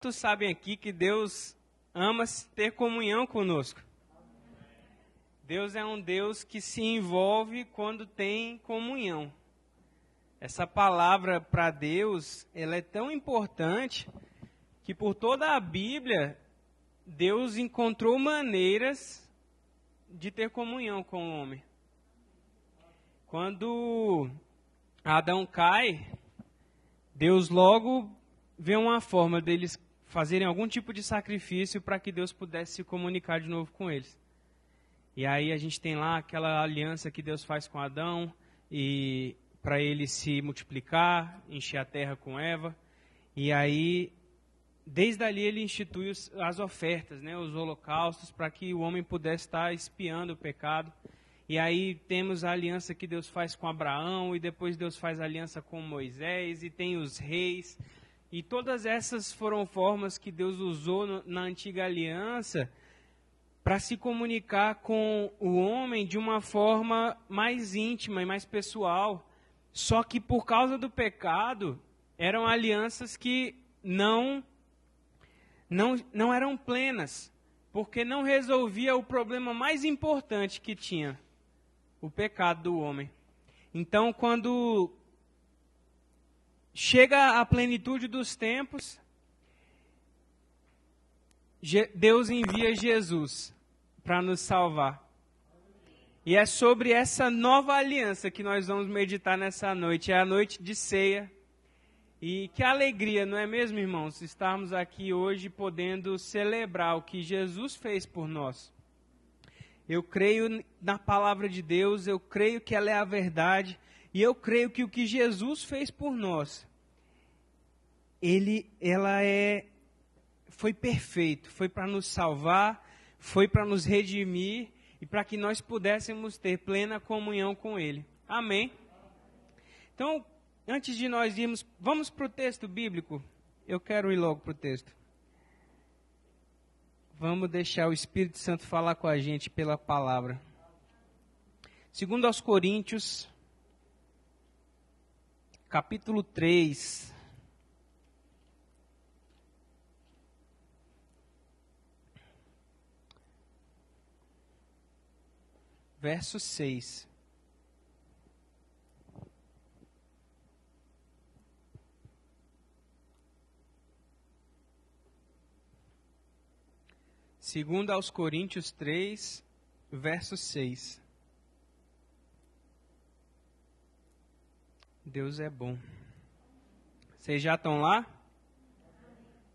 Todos sabem aqui que Deus ama ter comunhão conosco. Deus é um Deus que se envolve quando tem comunhão. Essa palavra para Deus, ela é tão importante que por toda a Bíblia Deus encontrou maneiras de ter comunhão com o homem. Quando Adão cai, Deus logo vê uma forma deles fazerem algum tipo de sacrifício para que Deus pudesse se comunicar de novo com eles. E aí a gente tem lá aquela aliança que Deus faz com Adão e para ele se multiplicar, encher a terra com Eva. E aí desde ali ele institui as ofertas, né, os holocaustos para que o homem pudesse estar espiando o pecado. E aí temos a aliança que Deus faz com Abraão e depois Deus faz aliança com Moisés e tem os reis e todas essas foram formas que Deus usou no, na antiga aliança para se comunicar com o homem de uma forma mais íntima e mais pessoal. Só que por causa do pecado, eram alianças que não não, não eram plenas, porque não resolvia o problema mais importante que tinha, o pecado do homem. Então, quando chega a plenitude dos tempos, Deus envia Jesus para nos salvar. E é sobre essa nova aliança que nós vamos meditar nessa noite. É a noite de ceia. E que alegria, não é mesmo, irmãos, estarmos aqui hoje podendo celebrar o que Jesus fez por nós. Eu creio na palavra de Deus, eu creio que ela é a verdade, e eu creio que o que Jesus fez por nós ele, ela é, foi perfeito, foi para nos salvar, foi para nos redimir e para que nós pudéssemos ter plena comunhão com Ele. Amém? Então, antes de nós irmos, vamos para o texto bíblico. Eu quero ir logo para o texto. Vamos deixar o Espírito Santo falar com a gente pela palavra. Segundo aos Coríntios, capítulo 3. Verso 6. Segundo aos Coríntios 3, verso 6. Deus é bom. Vocês já estão lá?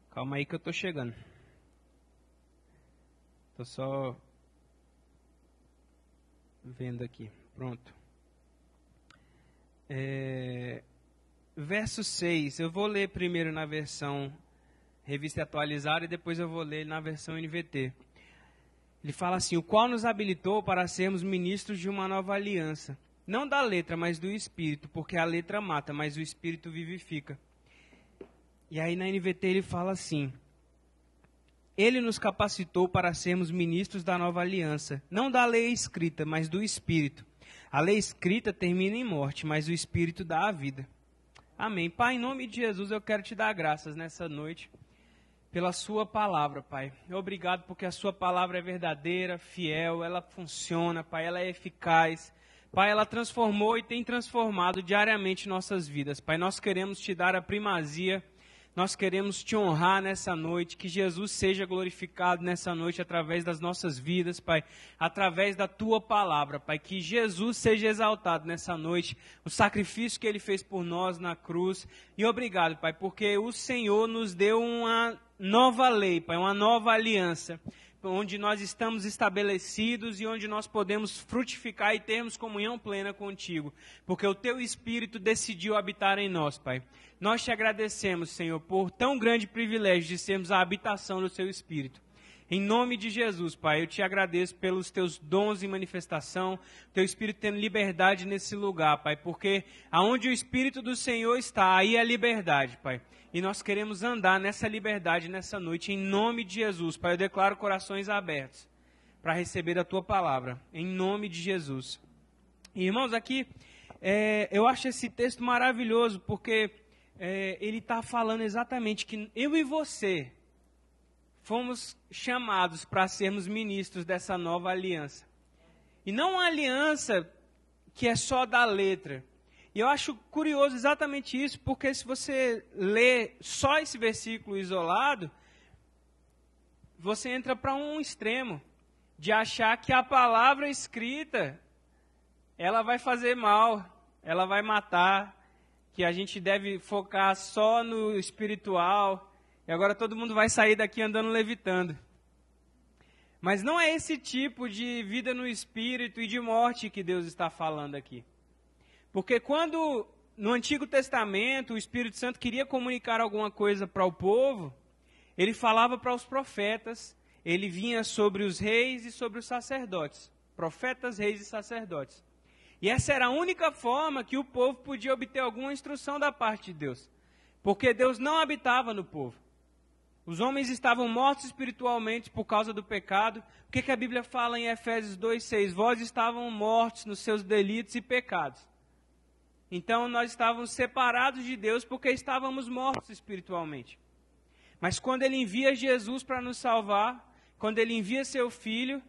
Calma aí que eu estou chegando. Estou só vendo aqui. Pronto. É, verso 6. Eu vou ler primeiro na versão revista atualizada e depois eu vou ler na versão NVT. Ele fala assim: O qual nos habilitou para sermos ministros de uma nova aliança. Não da letra, mas do espírito, porque a letra mata, mas o espírito vivifica. E aí na NVT ele fala assim: ele nos capacitou para sermos ministros da nova aliança, não da lei escrita, mas do Espírito. A lei escrita termina em morte, mas o Espírito dá a vida. Amém. Pai, em nome de Jesus, eu quero te dar graças nessa noite pela Sua palavra, Pai. Obrigado porque a Sua palavra é verdadeira, fiel, ela funciona, Pai, ela é eficaz. Pai, ela transformou e tem transformado diariamente nossas vidas. Pai, nós queremos te dar a primazia nós queremos te honrar nessa noite, que Jesus seja glorificado nessa noite através das nossas vidas, Pai, através da tua palavra, Pai, que Jesus seja exaltado nessa noite, o sacrifício que ele fez por nós na cruz. E obrigado, Pai, porque o Senhor nos deu uma nova lei, Pai, uma nova aliança onde nós estamos estabelecidos e onde nós podemos frutificar e termos comunhão plena contigo, porque o teu Espírito decidiu habitar em nós, Pai. Nós te agradecemos, Senhor, por tão grande privilégio de sermos a habitação do seu Espírito. Em nome de Jesus, Pai, eu te agradeço pelos teus dons em manifestação, teu Espírito tendo liberdade nesse lugar, Pai, porque aonde o Espírito do Senhor está, aí é liberdade, Pai. E nós queremos andar nessa liberdade nessa noite, em nome de Jesus. Pai, eu declaro corações abertos para receber a tua palavra, em nome de Jesus. E, irmãos, aqui, é, eu acho esse texto maravilhoso, porque é, ele está falando exatamente que eu e você fomos chamados para sermos ministros dessa nova aliança. E não uma aliança que é só da letra. E eu acho curioso exatamente isso, porque se você lê só esse versículo isolado, você entra para um extremo de achar que a palavra escrita ela vai fazer mal, ela vai matar, que a gente deve focar só no espiritual, e agora todo mundo vai sair daqui andando levitando. Mas não é esse tipo de vida no espírito e de morte que Deus está falando aqui. Porque quando no Antigo Testamento o Espírito Santo queria comunicar alguma coisa para o povo, ele falava para os profetas, ele vinha sobre os reis e sobre os sacerdotes. Profetas, reis e sacerdotes. E essa era a única forma que o povo podia obter alguma instrução da parte de Deus. Porque Deus não habitava no povo. Os homens estavam mortos espiritualmente por causa do pecado. O que, que a Bíblia fala em Efésios 2,6? Vós estavam mortos nos seus delitos e pecados. Então nós estávamos separados de Deus porque estávamos mortos espiritualmente. Mas quando Ele envia Jesus para nos salvar, quando Ele envia seu Filho,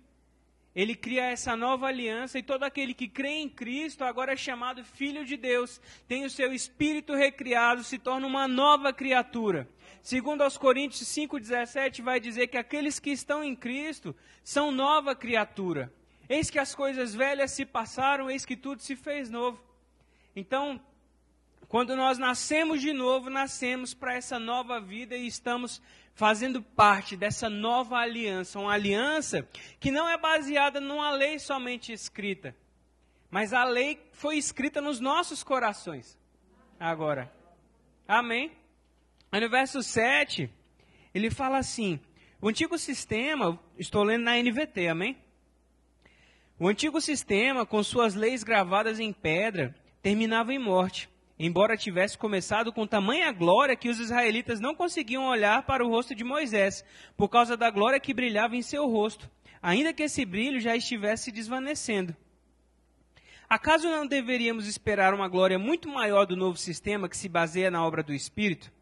ele cria essa nova aliança e todo aquele que crê em Cristo agora é chamado filho de Deus, tem o seu espírito recriado, se torna uma nova criatura. Segundo aos Coríntios 5:17 vai dizer que aqueles que estão em Cristo são nova criatura. Eis que as coisas velhas se passaram, eis que tudo se fez novo. Então, quando nós nascemos de novo, nascemos para essa nova vida e estamos fazendo parte dessa nova aliança, uma aliança que não é baseada numa lei somente escrita, mas a lei foi escrita nos nossos corações. Agora, amém? Aí no verso 7, ele fala assim: o antigo sistema, estou lendo na NVT, amém? O antigo sistema, com suas leis gravadas em pedra, terminava em morte embora tivesse começado com tamanha glória que os israelitas não conseguiam olhar para o rosto de Moisés, por causa da glória que brilhava em seu rosto, ainda que esse brilho já estivesse desvanecendo. Acaso não deveríamos esperar uma glória muito maior do novo sistema que se baseia na obra do Espírito?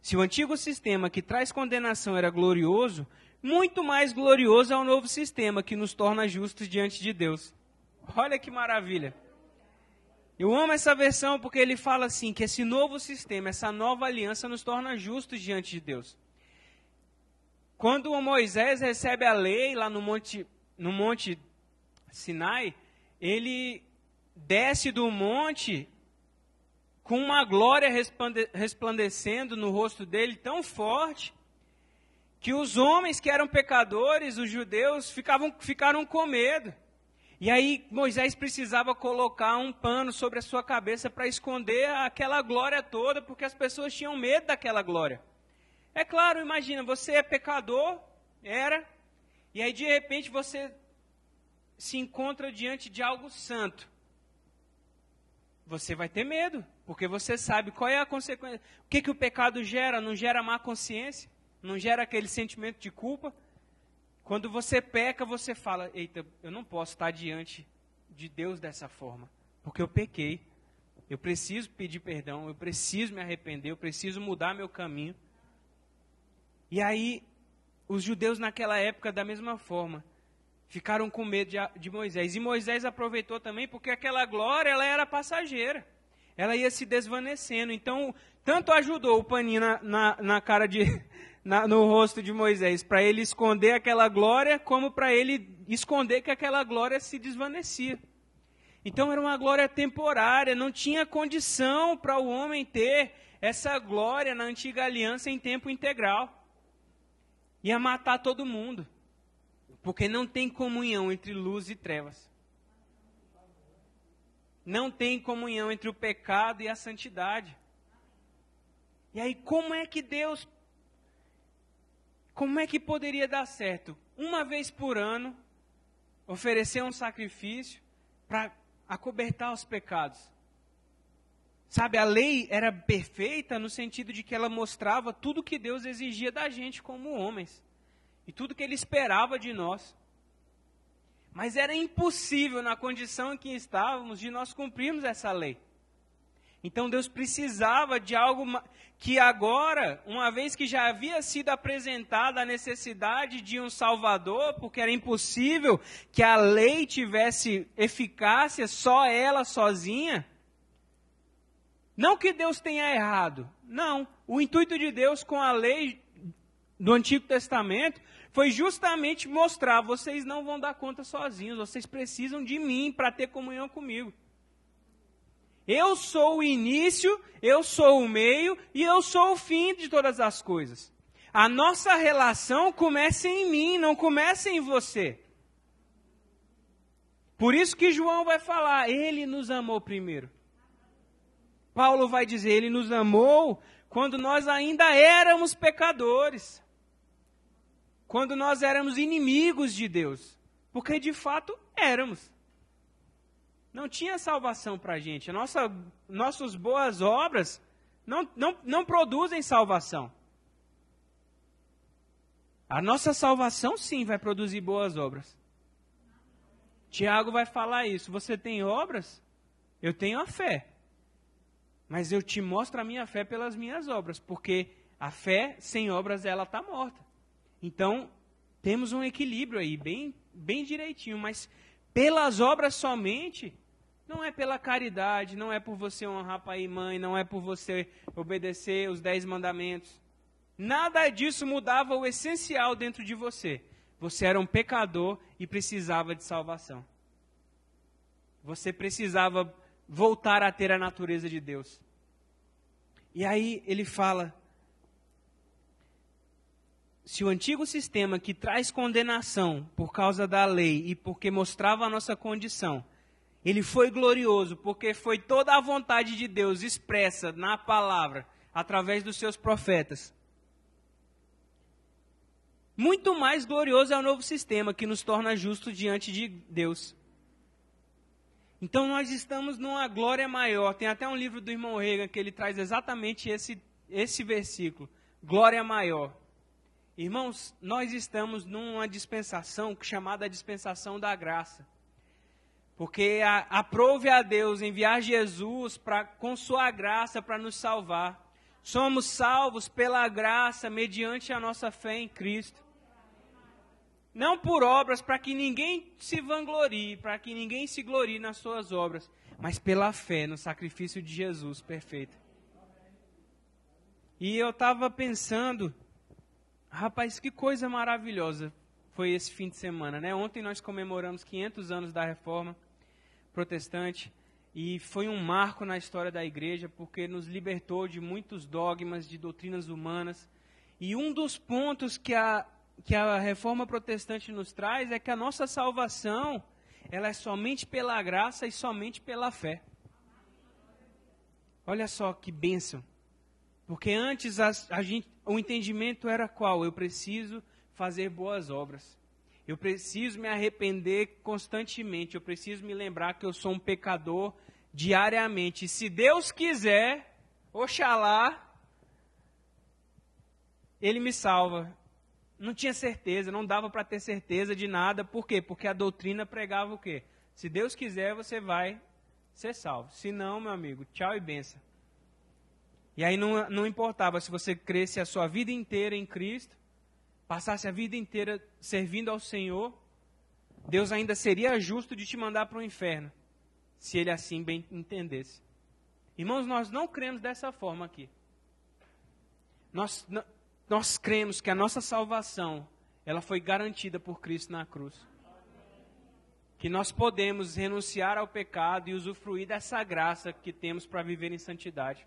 Se o antigo sistema que traz condenação era glorioso, muito mais glorioso é o novo sistema que nos torna justos diante de Deus. Olha que maravilha! Eu amo essa versão porque ele fala assim: que esse novo sistema, essa nova aliança nos torna justos diante de Deus. Quando Moisés recebe a lei lá no monte, no monte Sinai, ele desce do monte com uma glória resplandecendo no rosto dele tão forte que os homens que eram pecadores, os judeus, ficavam, ficaram com medo. E aí Moisés precisava colocar um pano sobre a sua cabeça para esconder aquela glória toda, porque as pessoas tinham medo daquela glória. É claro, imagina, você é pecador, era, e aí de repente você se encontra diante de algo santo. Você vai ter medo, porque você sabe qual é a consequência. O que, que o pecado gera? Não gera má consciência? Não gera aquele sentimento de culpa? Quando você peca, você fala: Eita, eu não posso estar diante de Deus dessa forma, porque eu pequei. Eu preciso pedir perdão, eu preciso me arrepender, eu preciso mudar meu caminho. E aí, os judeus naquela época, da mesma forma, ficaram com medo de, de, Moisés. E Moisés aproveitou também porque aquela glória ela era passageira. Ela ia se desvanecendo. Então, tanto ajudou o paninho na, na, na cara de, na, no rosto de Moisés, para ele esconder aquela glória, como para ele esconder que aquela glória se desvanecia. Então era uma glória temporária, não tinha condição para o homem ter essa glória na antiga aliança em tempo integral. Ia matar todo mundo, porque não tem comunhão entre luz e trevas. Não tem comunhão entre o pecado e a santidade. E aí, como é que Deus como é que poderia dar certo? Uma vez por ano, oferecer um sacrifício para acobertar os pecados. Sabe, a lei era perfeita no sentido de que ela mostrava tudo que Deus exigia da gente como homens e tudo que ele esperava de nós. Mas era impossível, na condição em que estávamos, de nós cumprirmos essa lei. Então Deus precisava de algo que agora, uma vez que já havia sido apresentada a necessidade de um Salvador, porque era impossível que a lei tivesse eficácia só ela sozinha. Não que Deus tenha errado, não. O intuito de Deus com a lei do Antigo Testamento foi justamente mostrar: vocês não vão dar conta sozinhos, vocês precisam de mim para ter comunhão comigo. Eu sou o início, eu sou o meio e eu sou o fim de todas as coisas. A nossa relação começa em mim, não começa em você. Por isso que João vai falar, ele nos amou primeiro. Paulo vai dizer, ele nos amou quando nós ainda éramos pecadores. Quando nós éramos inimigos de Deus. Porque de fato éramos não tinha salvação para a gente. Nossa, nossas boas obras não, não, não produzem salvação. A nossa salvação, sim, vai produzir boas obras. Tiago vai falar isso. Você tem obras? Eu tenho a fé. Mas eu te mostro a minha fé pelas minhas obras, porque a fé sem obras ela está morta. Então, temos um equilíbrio aí, bem, bem direitinho, mas pelas obras somente, não é pela caridade, não é por você honrar pai e mãe, não é por você obedecer os dez mandamentos. Nada disso mudava o essencial dentro de você. Você era um pecador e precisava de salvação. Você precisava voltar a ter a natureza de Deus. E aí ele fala: se o antigo sistema que traz condenação por causa da lei e porque mostrava a nossa condição ele foi glorioso porque foi toda a vontade de Deus expressa na palavra, através dos seus profetas. Muito mais glorioso é o novo sistema que nos torna justos diante de Deus. Então nós estamos numa glória maior. Tem até um livro do irmão Reagan que ele traz exatamente esse, esse versículo: glória maior. Irmãos, nós estamos numa dispensação chamada dispensação da graça. Porque aprove a Deus enviar Jesus pra, com sua graça para nos salvar. Somos salvos pela graça mediante a nossa fé em Cristo. Não por obras para que ninguém se vanglorie, para que ninguém se glorie nas suas obras, mas pela fé no sacrifício de Jesus perfeito. E eu estava pensando, rapaz, que coisa maravilhosa foi esse fim de semana, né? Ontem nós comemoramos 500 anos da reforma protestante e foi um marco na história da igreja porque nos libertou de muitos dogmas, de doutrinas humanas. E um dos pontos que a, que a reforma protestante nos traz é que a nossa salvação ela é somente pela graça e somente pela fé. Olha só que bênção. Porque antes a, a gente, o entendimento era qual? Eu preciso fazer boas obras. Eu preciso me arrepender constantemente. Eu preciso me lembrar que eu sou um pecador diariamente. Se Deus quiser, oxalá, Ele me salva. Não tinha certeza, não dava para ter certeza de nada. Por quê? Porque a doutrina pregava o quê? Se Deus quiser, você vai ser salvo. Se não, meu amigo, tchau e benção. E aí não, não importava se você cresce a sua vida inteira em Cristo, passasse a vida inteira servindo ao Senhor, Deus ainda seria justo de te mandar para o inferno, se ele assim bem entendesse. Irmãos, nós não cremos dessa forma aqui. Nós, nós cremos que a nossa salvação, ela foi garantida por Cristo na cruz. Que nós podemos renunciar ao pecado e usufruir dessa graça que temos para viver em santidade.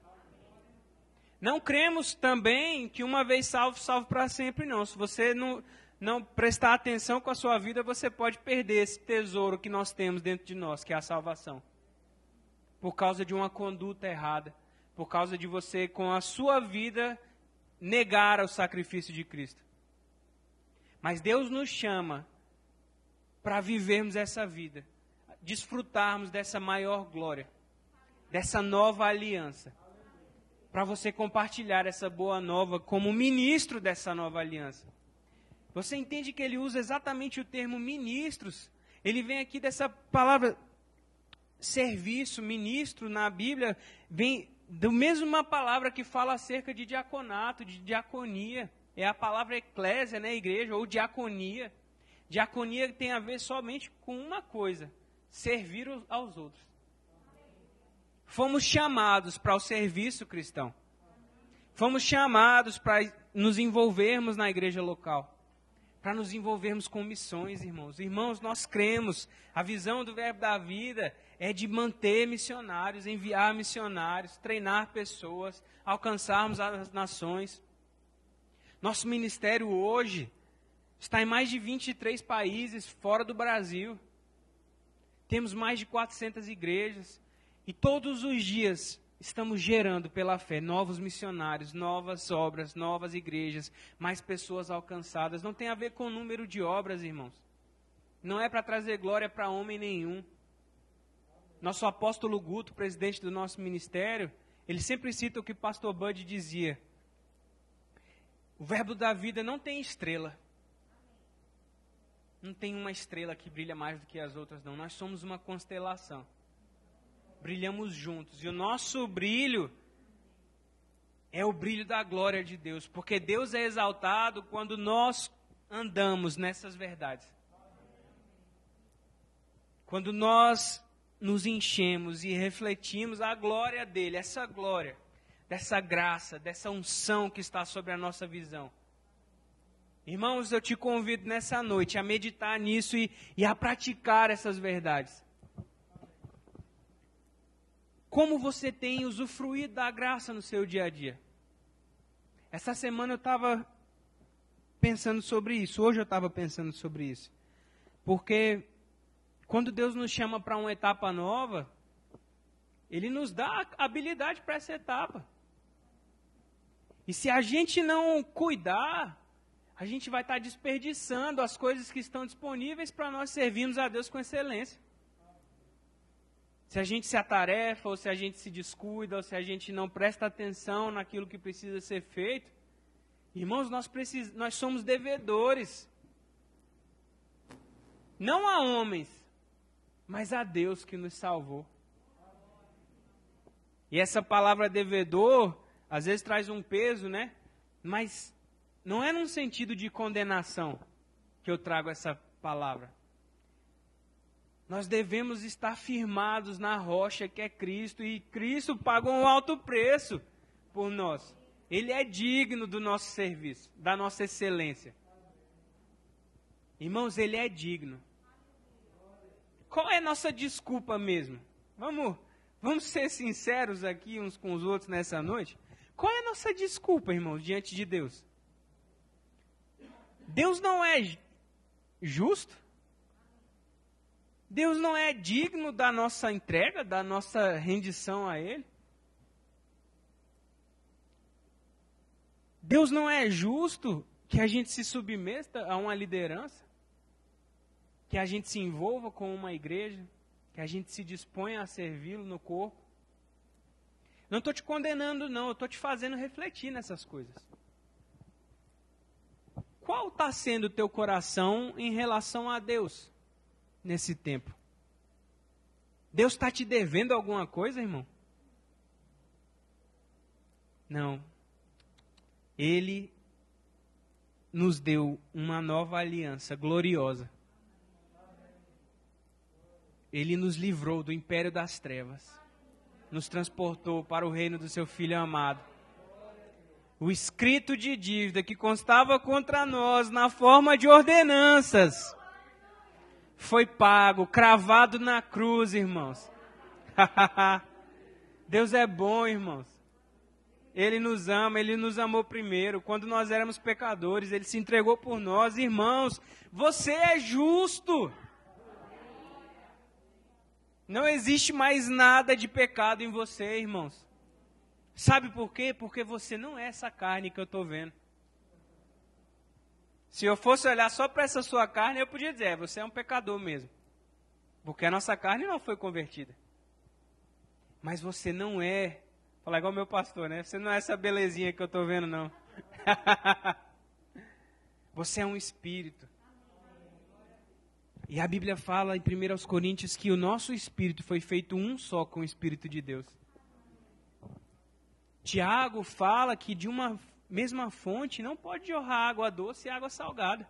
Não cremos também que uma vez salvo, salvo para sempre, não. Se você não, não prestar atenção com a sua vida, você pode perder esse tesouro que nós temos dentro de nós, que é a salvação. Por causa de uma conduta errada. Por causa de você, com a sua vida, negar o sacrifício de Cristo. Mas Deus nos chama para vivermos essa vida, desfrutarmos dessa maior glória, dessa nova aliança para você compartilhar essa boa nova como ministro dessa nova aliança. Você entende que ele usa exatamente o termo ministros? Ele vem aqui dessa palavra serviço, ministro na Bíblia, vem da mesma palavra que fala acerca de diaconato, de diaconia. É a palavra eclésia, né, igreja, ou diaconia. Diaconia tem a ver somente com uma coisa: servir aos outros. Fomos chamados para o serviço cristão. Fomos chamados para nos envolvermos na igreja local. Para nos envolvermos com missões, irmãos. Irmãos, nós cremos. A visão do Verbo da Vida é de manter missionários, enviar missionários, treinar pessoas, alcançarmos as nações. Nosso ministério hoje está em mais de 23 países fora do Brasil. Temos mais de 400 igrejas. E todos os dias estamos gerando pela fé novos missionários, novas obras, novas igrejas, mais pessoas alcançadas. Não tem a ver com o número de obras, irmãos. Não é para trazer glória para homem nenhum. Nosso apóstolo Guto, presidente do nosso ministério, ele sempre cita o que o pastor Bud dizia. O verbo da vida não tem estrela. Não tem uma estrela que brilha mais do que as outras, não. Nós somos uma constelação. Brilhamos juntos. E o nosso brilho é o brilho da glória de Deus. Porque Deus é exaltado quando nós andamos nessas verdades. Quando nós nos enchemos e refletimos a glória dele, essa glória, dessa graça, dessa unção que está sobre a nossa visão. Irmãos, eu te convido nessa noite a meditar nisso e, e a praticar essas verdades. Como você tem usufruído da graça no seu dia a dia? Essa semana eu estava pensando sobre isso, hoje eu estava pensando sobre isso. Porque quando Deus nos chama para uma etapa nova, Ele nos dá habilidade para essa etapa. E se a gente não cuidar, a gente vai estar desperdiçando as coisas que estão disponíveis para nós servirmos a Deus com excelência. Se a gente se atarefa, ou se a gente se descuida, ou se a gente não presta atenção naquilo que precisa ser feito, irmãos, nós, precis... nós somos devedores. Não a homens, mas a Deus que nos salvou. E essa palavra devedor, às vezes traz um peso, né? Mas não é num sentido de condenação que eu trago essa palavra. Nós devemos estar firmados na rocha que é Cristo, e Cristo pagou um alto preço por nós. Ele é digno do nosso serviço, da nossa excelência. Irmãos, ele é digno. Qual é a nossa desculpa mesmo? Vamos, vamos ser sinceros aqui uns com os outros nessa noite. Qual é a nossa desculpa, irmãos, diante de Deus? Deus não é justo? Deus não é digno da nossa entrega, da nossa rendição a Ele? Deus não é justo que a gente se submeta a uma liderança? que a gente se envolva com uma igreja, que a gente se disponha a servi-lo no corpo. Não estou te condenando, não, eu estou te fazendo refletir nessas coisas. Qual está sendo o teu coração em relação a Deus nesse tempo? Deus está te devendo alguma coisa, irmão? Não. Ele nos deu uma nova aliança gloriosa ele nos livrou do império das trevas, nos transportou para o reino do seu Filho amado. O escrito de dívida que constava contra nós na forma de ordenanças foi pago, cravado na cruz, irmãos. Deus é bom, irmãos. Ele nos ama, ele nos amou primeiro. Quando nós éramos pecadores, ele se entregou por nós. Irmãos, você é justo. Não existe mais nada de pecado em você, irmãos. Sabe por quê? Porque você não é essa carne que eu estou vendo. Se eu fosse olhar só para essa sua carne, eu podia dizer, é, você é um pecador mesmo. Porque a nossa carne não foi convertida. Mas você não é, falar igual meu pastor, né? Você não é essa belezinha que eu estou vendo, não. você é um espírito. E a Bíblia fala em 1 Coríntios que o nosso espírito foi feito um só com o Espírito de Deus. Tiago fala que de uma mesma fonte não pode jorrar água doce e água salgada.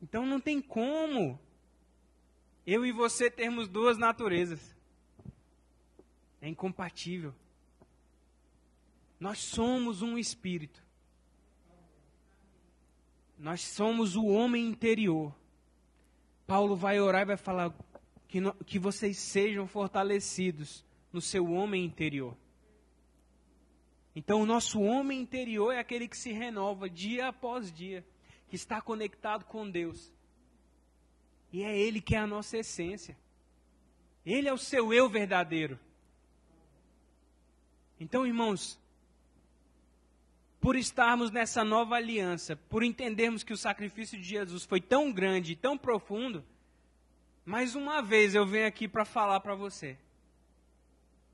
Então não tem como eu e você termos duas naturezas. É incompatível. Nós somos um espírito. Nós somos o homem interior. Paulo vai orar e vai falar que, no, que vocês sejam fortalecidos no seu homem interior. Então, o nosso homem interior é aquele que se renova dia após dia, que está conectado com Deus. E é Ele que é a nossa essência. Ele é o seu eu verdadeiro. Então, irmãos, por estarmos nessa nova aliança, por entendermos que o sacrifício de Jesus foi tão grande e tão profundo, mais uma vez eu venho aqui para falar para você.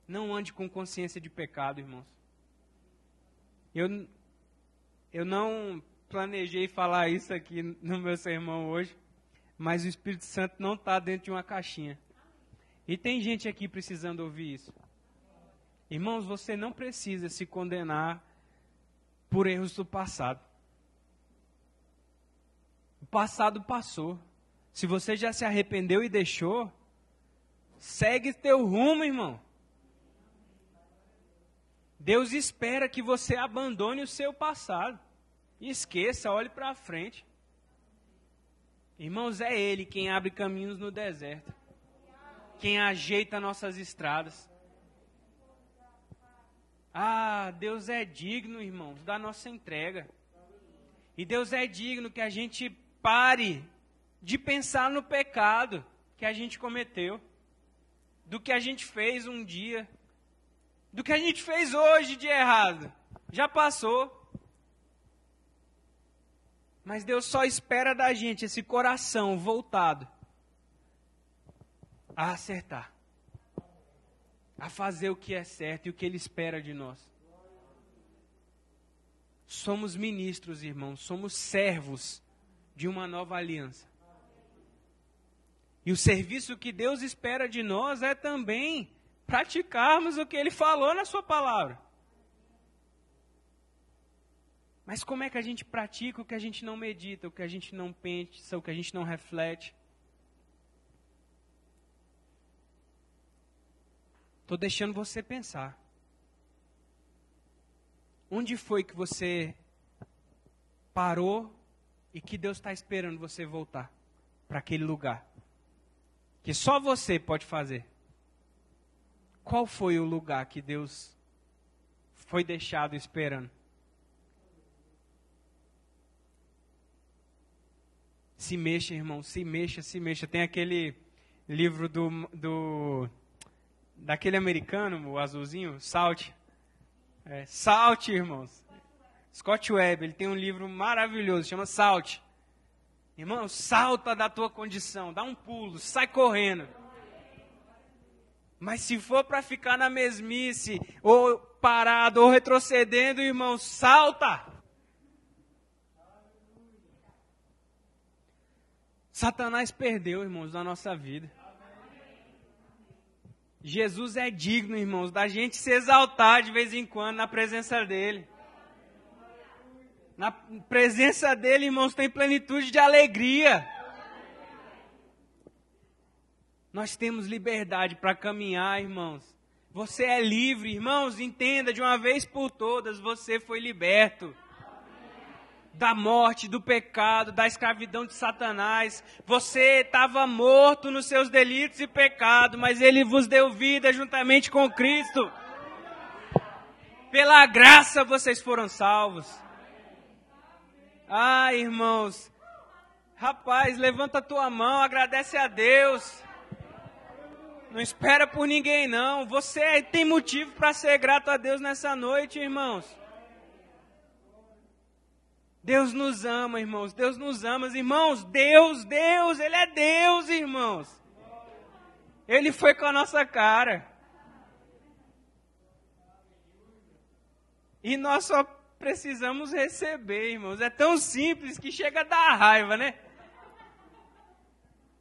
Não ande com consciência de pecado, irmãos. Eu, eu não planejei falar isso aqui no meu sermão hoje, mas o Espírito Santo não está dentro de uma caixinha. E tem gente aqui precisando ouvir isso. Irmãos, você não precisa se condenar por erros do passado. O passado passou. Se você já se arrependeu e deixou, segue teu rumo, irmão. Deus espera que você abandone o seu passado. Esqueça, olhe para frente. Irmãos, é Ele quem abre caminhos no deserto, quem ajeita nossas estradas. Ah, Deus é digno, irmãos, da nossa entrega. E Deus é digno que a gente pare de pensar no pecado que a gente cometeu, do que a gente fez um dia, do que a gente fez hoje de errado. Já passou. Mas Deus só espera da gente esse coração voltado a acertar a fazer o que é certo e o que Ele espera de nós. Somos ministros, irmãos, somos servos de uma nova aliança. E o serviço que Deus espera de nós é também praticarmos o que Ele falou na Sua palavra. Mas como é que a gente pratica o que a gente não medita, o que a gente não pensa, o que a gente não reflete? Estou deixando você pensar. Onde foi que você parou e que Deus está esperando você voltar para aquele lugar? Que só você pode fazer. Qual foi o lugar que Deus foi deixado esperando? Se mexa, irmão, se mexa, se mexa. Tem aquele livro do, do daquele americano, o azulzinho, Salt. É, Salt, irmãos. Scott Webb, ele tem um livro maravilhoso, chama Salt. Irmão, salta da tua condição, dá um pulo, sai correndo. Mas se for para ficar na mesmice, ou parado, ou retrocedendo, irmão, salta. Satanás perdeu, irmãos, na nossa vida. Jesus é digno, irmãos, da gente se exaltar de vez em quando na presença dele. Na presença dele, irmãos, tem plenitude de alegria. Nós temos liberdade para caminhar, irmãos. Você é livre, irmãos, entenda de uma vez por todas, você foi liberto da morte, do pecado, da escravidão de Satanás. Você estava morto nos seus delitos e pecados, mas ele vos deu vida juntamente com Cristo. Pela graça vocês foram salvos. Ah, irmãos. Rapaz, levanta a tua mão, agradece a Deus. Não espera por ninguém, não. Você tem motivo para ser grato a Deus nessa noite, irmãos. Deus nos ama, irmãos. Deus nos ama, irmãos. Deus, Deus, Ele é Deus, irmãos. Ele foi com a nossa cara. E nós só precisamos receber, irmãos. É tão simples que chega a dar raiva, né?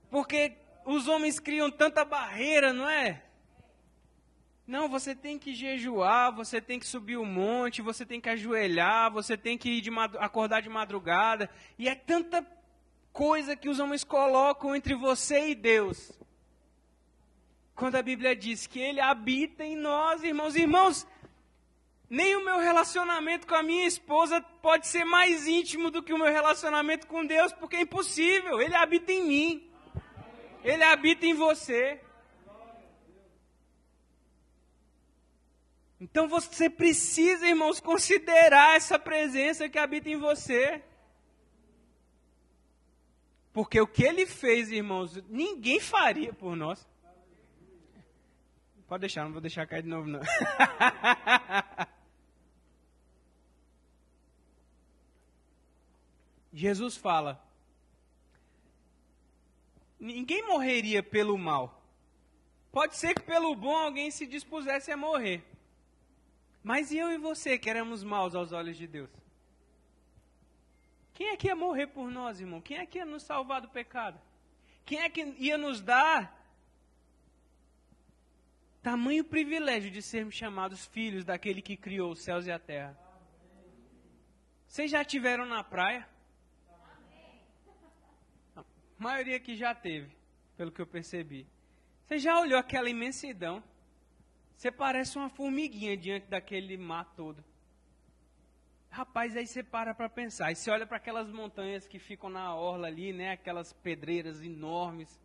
Porque os homens criam tanta barreira, não é? Não, você tem que jejuar, você tem que subir o monte, você tem que ajoelhar, você tem que de acordar de madrugada. E é tanta coisa que os homens colocam entre você e Deus. Quando a Bíblia diz que Ele habita em nós, irmãos, irmãos, nem o meu relacionamento com a minha esposa pode ser mais íntimo do que o meu relacionamento com Deus, porque é impossível. Ele habita em mim. Ele habita em você. Então você precisa, irmãos, considerar essa presença que habita em você. Porque o que ele fez, irmãos, ninguém faria por nós. Pode deixar, não vou deixar cair de novo, não. Jesus fala: ninguém morreria pelo mal. Pode ser que pelo bom alguém se dispusesse a morrer. Mas eu e você que éramos maus aos olhos de Deus? Quem é que ia morrer por nós, irmão? Quem é que ia nos salvar do pecado? Quem é que ia nos dar tamanho privilégio de sermos chamados filhos daquele que criou os céus e a terra? Vocês já tiveram na praia? A maioria que já teve, pelo que eu percebi. Você já olhou aquela imensidão? Você parece uma formiguinha diante daquele mar todo. Rapaz, aí você para para pensar. E você olha para aquelas montanhas que ficam na orla ali, né? Aquelas pedreiras enormes.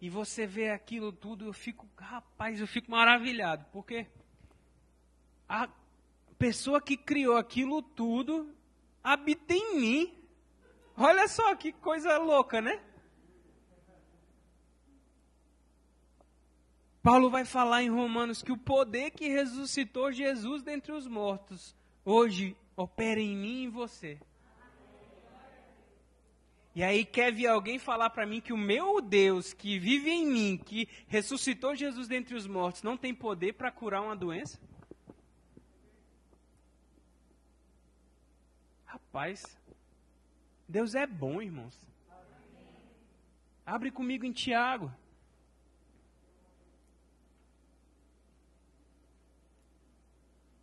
E você vê aquilo tudo, eu fico, rapaz, eu fico maravilhado. Porque a pessoa que criou aquilo tudo habita em mim. Olha só que coisa louca, né? Paulo vai falar em Romanos que o poder que ressuscitou Jesus dentre os mortos hoje opera em mim e em você. E aí quer vir alguém falar para mim que o meu Deus que vive em mim, que ressuscitou Jesus dentre os mortos, não tem poder para curar uma doença? Rapaz, Deus é bom, irmãos. Abre comigo em Tiago.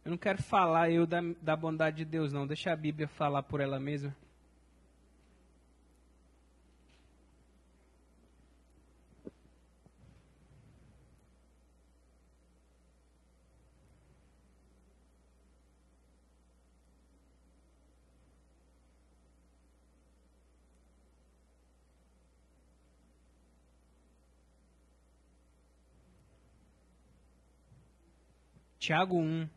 Eu não quero falar eu da, da bondade de Deus, não. Deixa a Bíblia falar por ela mesma. Tiago 1.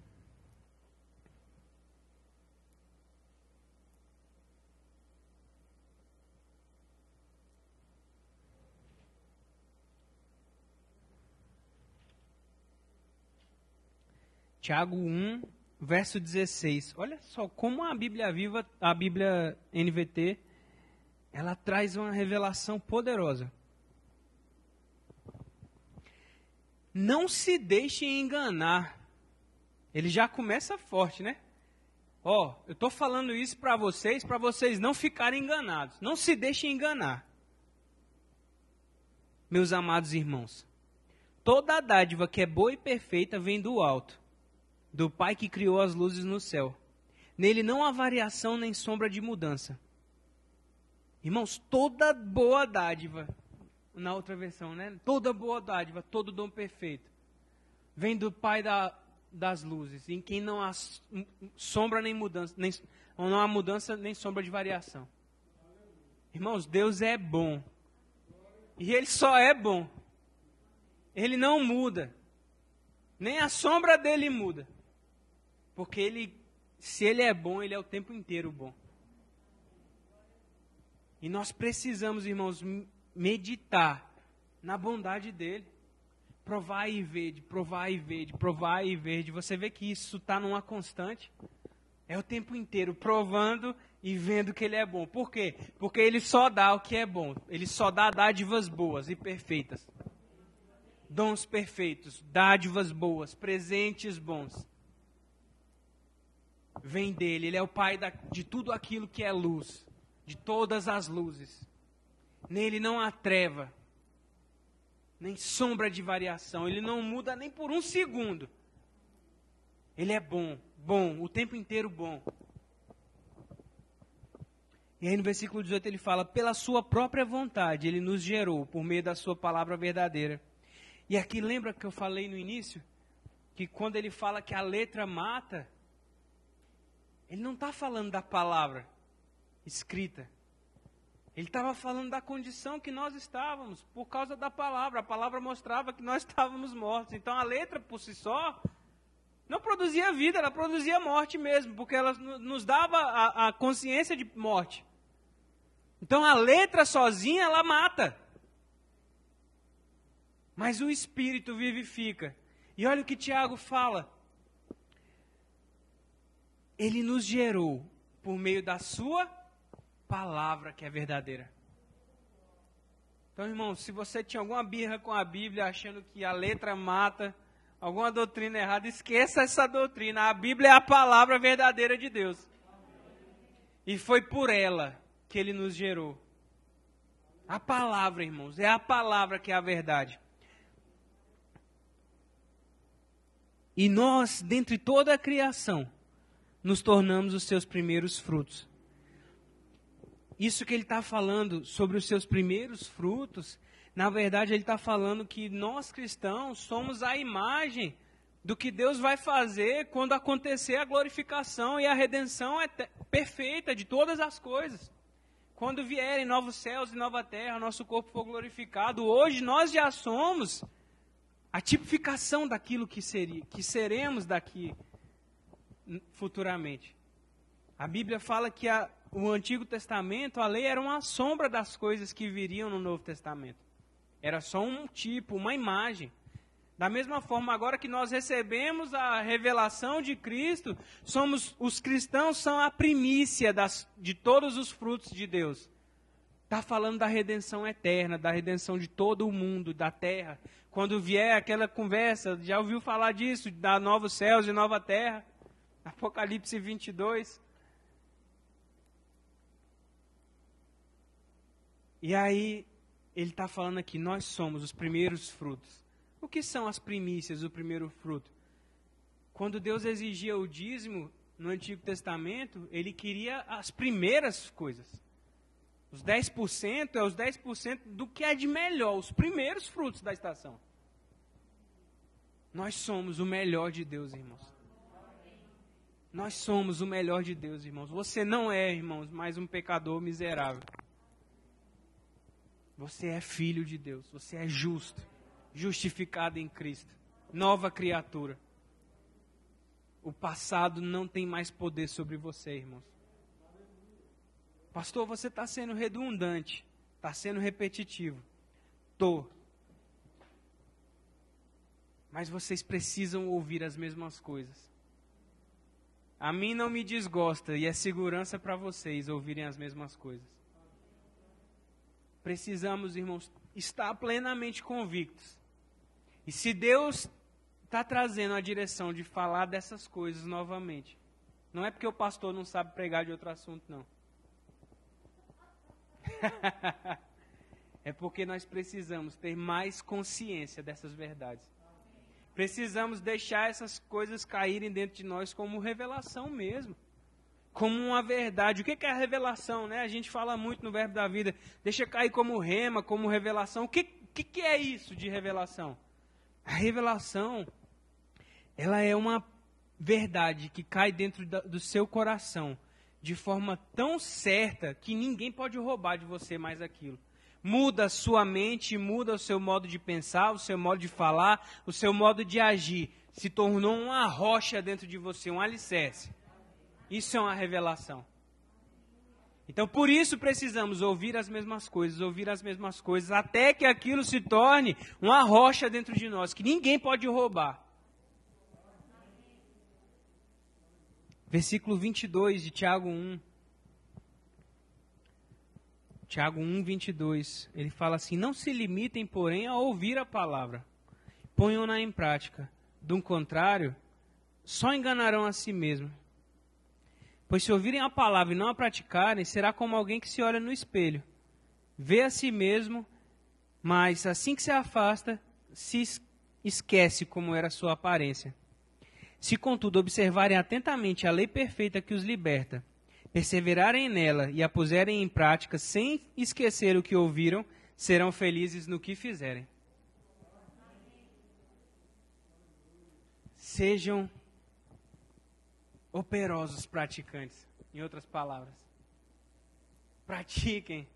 Tiago 1, verso 16. Olha só como a Bíblia Viva, a Bíblia NVT, ela traz uma revelação poderosa. Não se deixe enganar. Ele já começa forte, né? Ó, eu estou falando isso para vocês, para vocês não ficarem enganados. Não se deixem enganar. Meus amados irmãos, toda a dádiva que é boa e perfeita vem do alto do Pai que criou as luzes no céu. Nele não há variação nem sombra de mudança. Irmãos, toda boa dádiva, na outra versão, né? Toda boa dádiva, todo dom perfeito, vem do Pai da, das luzes, em quem não há sombra nem mudança, nem, não há mudança nem sombra de variação. Irmãos, Deus é bom. E Ele só é bom. Ele não muda. Nem a sombra dele muda. Porque ele, se ele é bom, ele é o tempo inteiro bom. E nós precisamos, irmãos, meditar na bondade dele. Provar e ver, de provar e ver, de provar e ver. De você vê que isso está numa constante. É o tempo inteiro provando e vendo que ele é bom. Por quê? Porque ele só dá o que é bom. Ele só dá dádivas boas e perfeitas. Dons perfeitos, dádivas boas, presentes bons. vem dele. Ele é o pai da, de tudo aquilo que é luz, de todas as luzes. Nele não há treva, nem sombra de variação. Ele não muda nem por um segundo. Ele é bom, bom, o tempo inteiro bom. E aí no versículo 18 ele fala: pela sua própria vontade ele nos gerou por meio da sua palavra verdadeira. E aqui lembra que eu falei no início? Que quando ele fala que a letra mata, ele não está falando da palavra escrita. Ele estava falando da condição que nós estávamos por causa da palavra. A palavra mostrava que nós estávamos mortos. Então a letra por si só não produzia vida, ela produzia morte mesmo, porque ela nos dava a, a consciência de morte. Então a letra sozinha ela mata. Mas o espírito vivifica. E olha o que Tiago fala. Ele nos gerou por meio da sua palavra que é verdadeira. Então, irmão, se você tinha alguma birra com a Bíblia achando que a letra mata, alguma doutrina errada, esqueça essa doutrina. A Bíblia é a palavra verdadeira de Deus. E foi por ela que ele nos gerou. A palavra, irmãos, é a palavra que é a verdade. E nós, dentre toda a criação, nos tornamos os seus primeiros frutos. Isso que ele está falando sobre os seus primeiros frutos na verdade, ele está falando que nós cristãos somos a imagem do que Deus vai fazer quando acontecer a glorificação e a redenção perfeita de todas as coisas. Quando vierem novos céus e nova terra, nosso corpo for glorificado, hoje nós já somos a tipificação daquilo que, seria, que seremos daqui futuramente. A Bíblia fala que a, o Antigo Testamento, a lei era uma sombra das coisas que viriam no Novo Testamento. Era só um tipo, uma imagem. Da mesma forma, agora que nós recebemos a revelação de Cristo, somos os cristãos são a primícia das, de todos os frutos de Deus. Está falando da redenção eterna, da redenção de todo o mundo, da terra. Quando vier aquela conversa, já ouviu falar disso, da novos céus e nova terra? Apocalipse 22. E aí, ele está falando aqui, nós somos os primeiros frutos. O que são as primícias do primeiro fruto? Quando Deus exigia o dízimo no Antigo Testamento, ele queria as primeiras coisas. Os 10% é os 10% do que é de melhor, os primeiros frutos da estação. Nós somos o melhor de Deus, irmãos. Nós somos o melhor de Deus, irmãos. Você não é, irmãos, mais um pecador miserável. Você é filho de Deus, você é justo, justificado em Cristo, nova criatura. O passado não tem mais poder sobre você, irmãos. Pastor, você está sendo redundante, está sendo repetitivo. Tô. Mas vocês precisam ouvir as mesmas coisas. A mim não me desgosta e é segurança para vocês ouvirem as mesmas coisas precisamos, irmãos, estar plenamente convictos. E se Deus está trazendo a direção de falar dessas coisas novamente, não é porque o pastor não sabe pregar de outro assunto, não. é porque nós precisamos ter mais consciência dessas verdades. Precisamos deixar essas coisas caírem dentro de nós como revelação mesmo como uma verdade. O que é a revelação? Né? A gente fala muito no verbo da vida. Deixa cair como rema, como revelação. O que, que, é isso de revelação? A revelação, ela é uma verdade que cai dentro do seu coração de forma tão certa que ninguém pode roubar de você mais aquilo. Muda a sua mente, muda o seu modo de pensar, o seu modo de falar, o seu modo de agir. Se tornou uma rocha dentro de você, um alicerce. Isso é uma revelação. Então, por isso precisamos ouvir as mesmas coisas, ouvir as mesmas coisas, até que aquilo se torne uma rocha dentro de nós, que ninguém pode roubar. Versículo 22 de Tiago 1. Tiago 1, 22. Ele fala assim: Não se limitem, porém, a ouvir a palavra, ponham-na em prática. Do contrário, só enganarão a si mesmos. Pois se ouvirem a palavra e não a praticarem, será como alguém que se olha no espelho, vê a si mesmo, mas assim que se afasta, se esquece como era sua aparência. Se, contudo, observarem atentamente a lei perfeita que os liberta, perseverarem nela e a puserem em prática sem esquecer o que ouviram, serão felizes no que fizerem. Sejam operosos praticantes, em outras palavras. Pratiquem.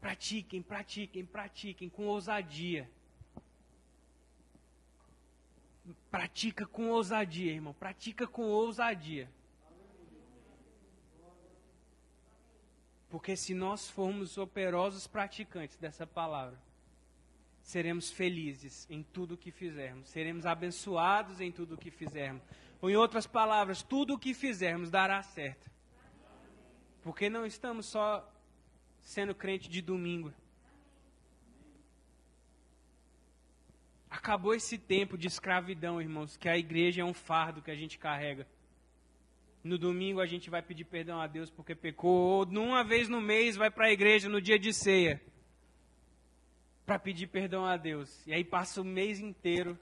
Pratiquem, pratiquem, pratiquem com ousadia. Pratica com ousadia, irmão. Pratica com ousadia. Porque se nós formos operosos praticantes dessa palavra, seremos felizes em tudo o que fizermos, seremos abençoados em tudo o que fizermos. Ou em outras palavras, tudo o que fizermos dará certo. Porque não estamos só sendo crente de domingo. Acabou esse tempo de escravidão, irmãos, que a igreja é um fardo que a gente carrega. No domingo a gente vai pedir perdão a Deus porque pecou, ou uma vez no mês vai para a igreja no dia de ceia para pedir perdão a Deus. E aí passa o mês inteiro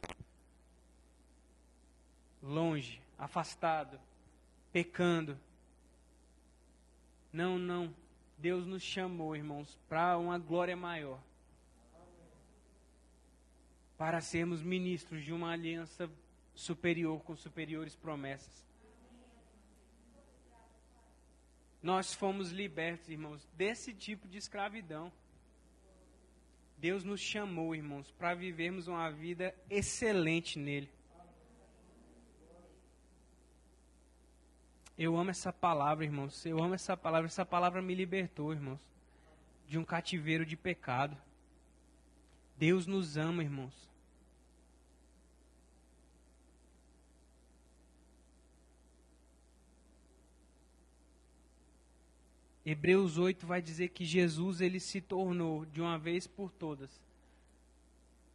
longe, afastado, pecando. Não, não. Deus nos chamou, irmãos, para uma glória maior. Para sermos ministros de uma aliança superior com superiores promessas. Nós fomos libertos, irmãos, desse tipo de escravidão. Deus nos chamou, irmãos, para vivermos uma vida excelente nele. Eu amo essa palavra, irmãos. Eu amo essa palavra. Essa palavra me libertou, irmãos, de um cativeiro de pecado. Deus nos ama, irmãos. Hebreus 8 vai dizer que Jesus ele se tornou de uma vez por todas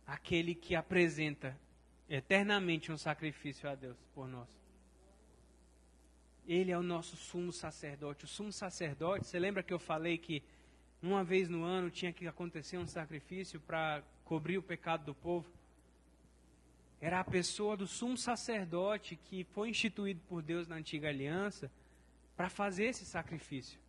aquele que apresenta eternamente um sacrifício a Deus por nós. Ele é o nosso sumo sacerdote. O sumo sacerdote, você lembra que eu falei que uma vez no ano tinha que acontecer um sacrifício para cobrir o pecado do povo? Era a pessoa do sumo sacerdote que foi instituído por Deus na antiga aliança para fazer esse sacrifício.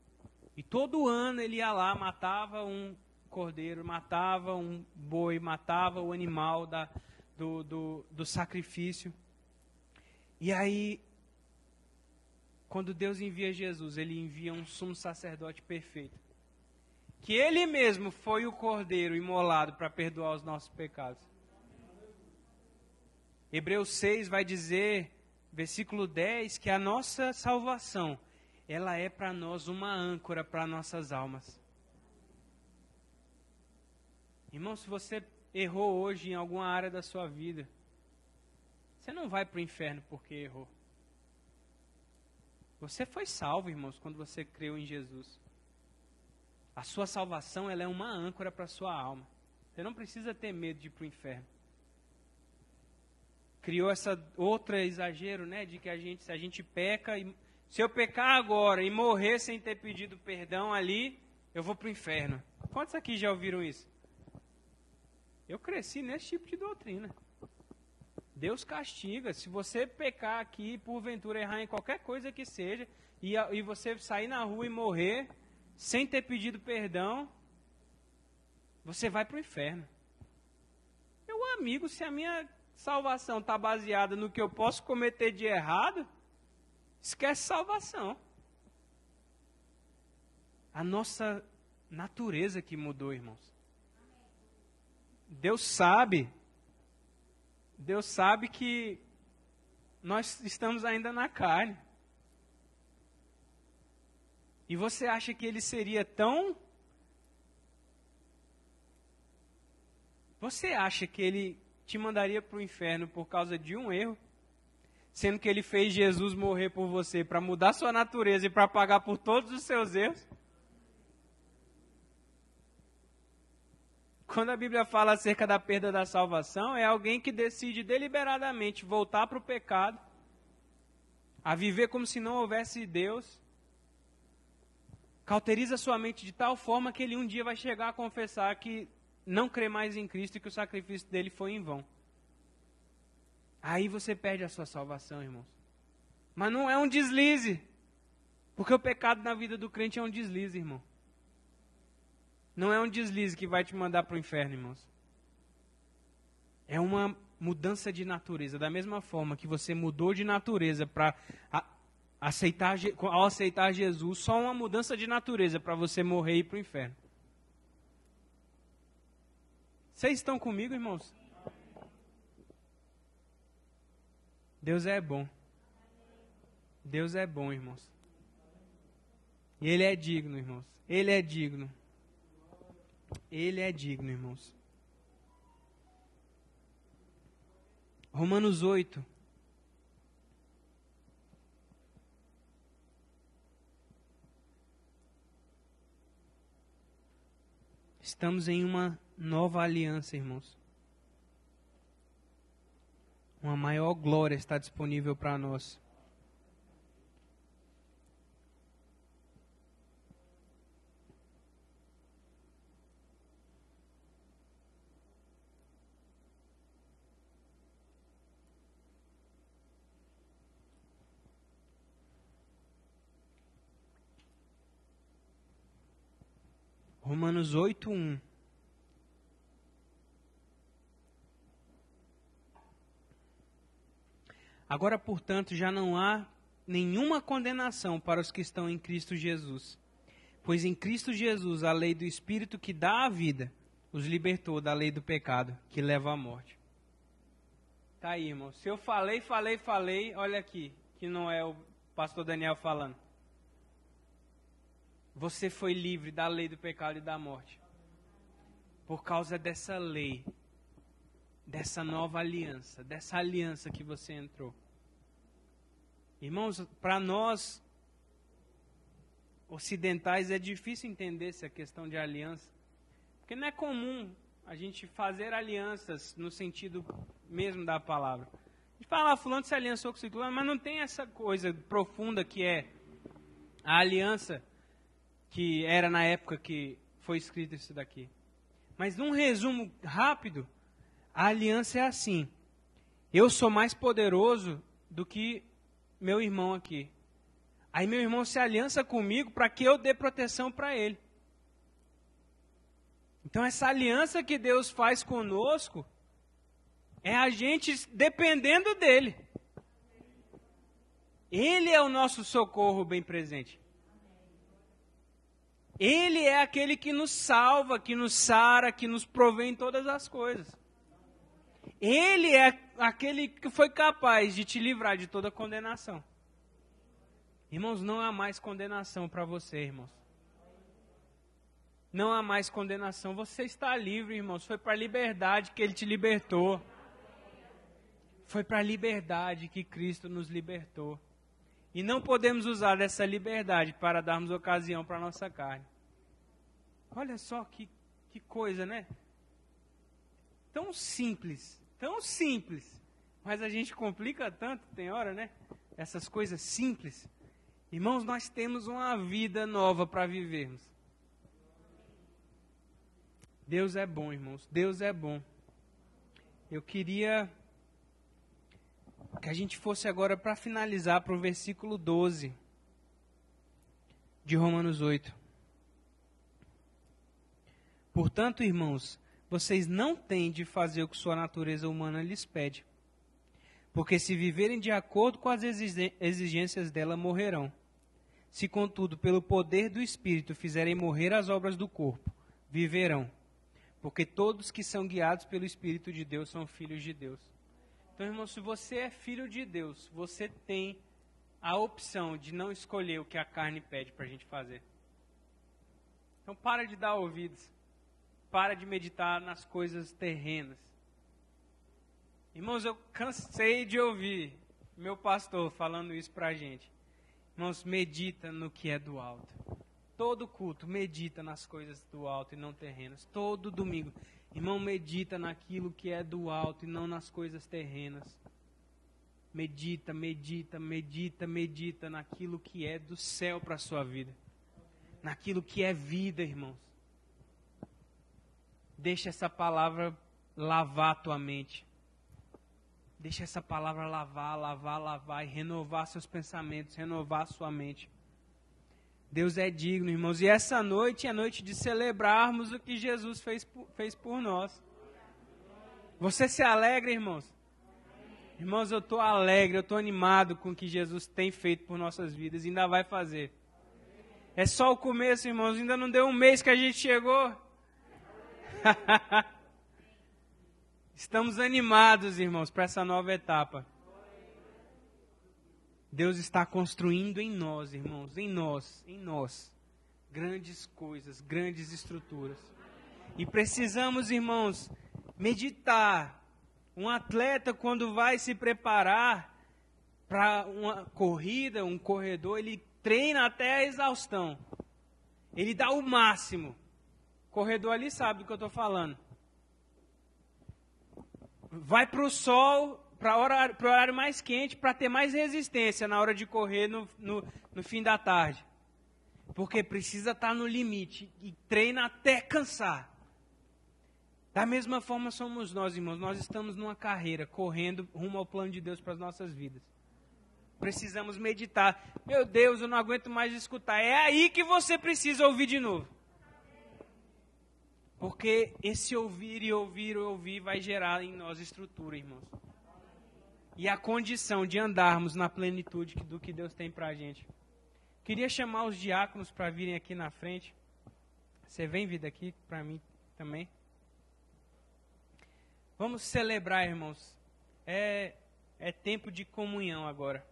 E todo ano ele ia lá, matava um cordeiro, matava um boi, matava o animal da, do, do, do sacrifício. E aí, quando Deus envia Jesus, ele envia um sumo sacerdote perfeito. Que ele mesmo foi o cordeiro imolado para perdoar os nossos pecados. Hebreus 6 vai dizer, versículo 10, que a nossa salvação ela é para nós uma âncora para nossas almas. Irmão, se você errou hoje em alguma área da sua vida, você não vai para o inferno porque errou. Você foi salvo, irmãos, quando você creu em Jesus. A sua salvação ela é uma âncora para a sua alma. Você não precisa ter medo de ir para o inferno. Criou essa outra exagero, né, de que a gente, se a gente peca e se eu pecar agora e morrer sem ter pedido perdão ali, eu vou para o inferno. Quantos aqui já ouviram isso? Eu cresci nesse tipo de doutrina. Deus castiga. Se você pecar aqui, porventura errar em qualquer coisa que seja, e, e você sair na rua e morrer sem ter pedido perdão, você vai para o inferno. Meu amigo, se a minha salvação está baseada no que eu posso cometer de errado, Esquece salvação. A nossa natureza que mudou, irmãos. Deus sabe. Deus sabe que nós estamos ainda na carne. E você acha que ele seria tão. Você acha que ele te mandaria para o inferno por causa de um erro? sendo que ele fez Jesus morrer por você para mudar sua natureza e para pagar por todos os seus erros? Quando a Bíblia fala acerca da perda da salvação, é alguém que decide deliberadamente voltar para o pecado, a viver como se não houvesse Deus, cauteriza sua mente de tal forma que ele um dia vai chegar a confessar que não crê mais em Cristo e que o sacrifício dele foi em vão. Aí você perde a sua salvação, irmãos. Mas não é um deslize. Porque o pecado na vida do crente é um deslize, irmão. Não é um deslize que vai te mandar para o inferno, irmãos. É uma mudança de natureza. Da mesma forma que você mudou de natureza para aceitar, ao aceitar Jesus, só uma mudança de natureza para você morrer e ir para o inferno. Vocês estão comigo, irmãos? Deus é bom. Deus é bom, irmãos. E Ele é digno, irmãos. Ele é digno. Ele é digno, irmãos. Romanos 8. Estamos em uma nova aliança, irmãos. Uma maior glória está disponível para nós. Romanos 8, 1. Agora, portanto, já não há nenhuma condenação para os que estão em Cristo Jesus. Pois em Cristo Jesus a lei do Espírito que dá a vida os libertou da lei do pecado que leva à morte. Tá aí, irmão. Se eu falei, falei, falei, olha aqui, que não é o pastor Daniel falando. Você foi livre da lei do pecado e da morte. Por causa dessa lei, dessa nova aliança, dessa aliança que você entrou. Irmãos, para nós ocidentais é difícil entender essa questão de aliança, porque não é comum a gente fazer alianças no sentido mesmo da palavra. A gente fala, ah, fulano se aliançou com ciclano, mas não tem essa coisa profunda que é a aliança que era na época que foi escrito isso daqui. Mas num resumo rápido, a aliança é assim: eu sou mais poderoso do que meu irmão aqui. Aí meu irmão se aliança comigo para que eu dê proteção para ele. Então essa aliança que Deus faz conosco é a gente dependendo dele. Ele é o nosso socorro bem presente. Ele é aquele que nos salva, que nos sara, que nos provê em todas as coisas. Ele é aquele que foi capaz de te livrar de toda condenação. Irmãos, não há mais condenação para você, irmãos. Não há mais condenação. Você está livre, irmãos. Foi para a liberdade que Ele te libertou. Foi para a liberdade que Cristo nos libertou. E não podemos usar dessa liberdade para darmos ocasião para a nossa carne. Olha só que, que coisa, né? Tão simples tão simples, mas a gente complica tanto, tem hora, né? Essas coisas simples. Irmãos, nós temos uma vida nova para vivermos. Deus é bom, irmãos. Deus é bom. Eu queria que a gente fosse agora para finalizar para o versículo 12 de Romanos 8. Portanto, irmãos, vocês não têm de fazer o que sua natureza humana lhes pede. Porque se viverem de acordo com as exigências dela, morrerão. Se, contudo, pelo poder do Espírito fizerem morrer as obras do corpo, viverão. Porque todos que são guiados pelo Espírito de Deus são filhos de Deus. Então, irmão, se você é filho de Deus, você tem a opção de não escolher o que a carne pede para a gente fazer. Então, para de dar ouvidos para de meditar nas coisas terrenas. Irmãos, eu cansei de ouvir meu pastor falando isso para a gente. Irmãos, medita no que é do alto. Todo culto, medita nas coisas do alto e não terrenas. Todo domingo, irmão, medita naquilo que é do alto e não nas coisas terrenas. Medita, medita, medita, medita naquilo que é do céu para a sua vida. Naquilo que é vida, irmãos. Deixa essa palavra lavar a tua mente. Deixa essa palavra lavar, lavar, lavar e renovar seus pensamentos, renovar a sua mente. Deus é digno, irmãos. E essa noite é noite de celebrarmos o que Jesus fez, fez por nós. Você se alegra, irmãos? Irmãos, eu estou alegre, eu estou animado com o que Jesus tem feito por nossas vidas e ainda vai fazer. É só o começo, irmãos. Ainda não deu um mês que a gente chegou. Estamos animados, irmãos, para essa nova etapa. Deus está construindo em nós, irmãos, em nós, em nós, grandes coisas, grandes estruturas. E precisamos, irmãos, meditar um atleta, quando vai se preparar para uma corrida, um corredor, ele treina até a exaustão. Ele dá o máximo. O corredor ali sabe do que eu estou falando. Vai para o sol, para o horário, horário, mais quente, para ter mais resistência na hora de correr no, no, no fim da tarde. Porque precisa estar tá no limite e treina até cansar. Da mesma forma somos nós, irmãos. Nós estamos numa carreira, correndo rumo ao plano de Deus para as nossas vidas. Precisamos meditar. Meu Deus, eu não aguento mais escutar. É aí que você precisa ouvir de novo. Porque esse ouvir e ouvir e ouvir vai gerar em nós estrutura, irmãos. E a condição de andarmos na plenitude do que Deus tem para a gente. Queria chamar os diáconos para virem aqui na frente. Você vem vir daqui para mim também. Vamos celebrar, irmãos. É, é tempo de comunhão agora.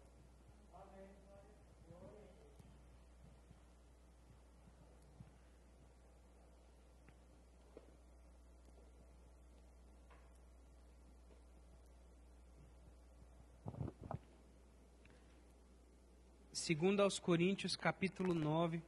Segundo aos Coríntios, capítulo 9.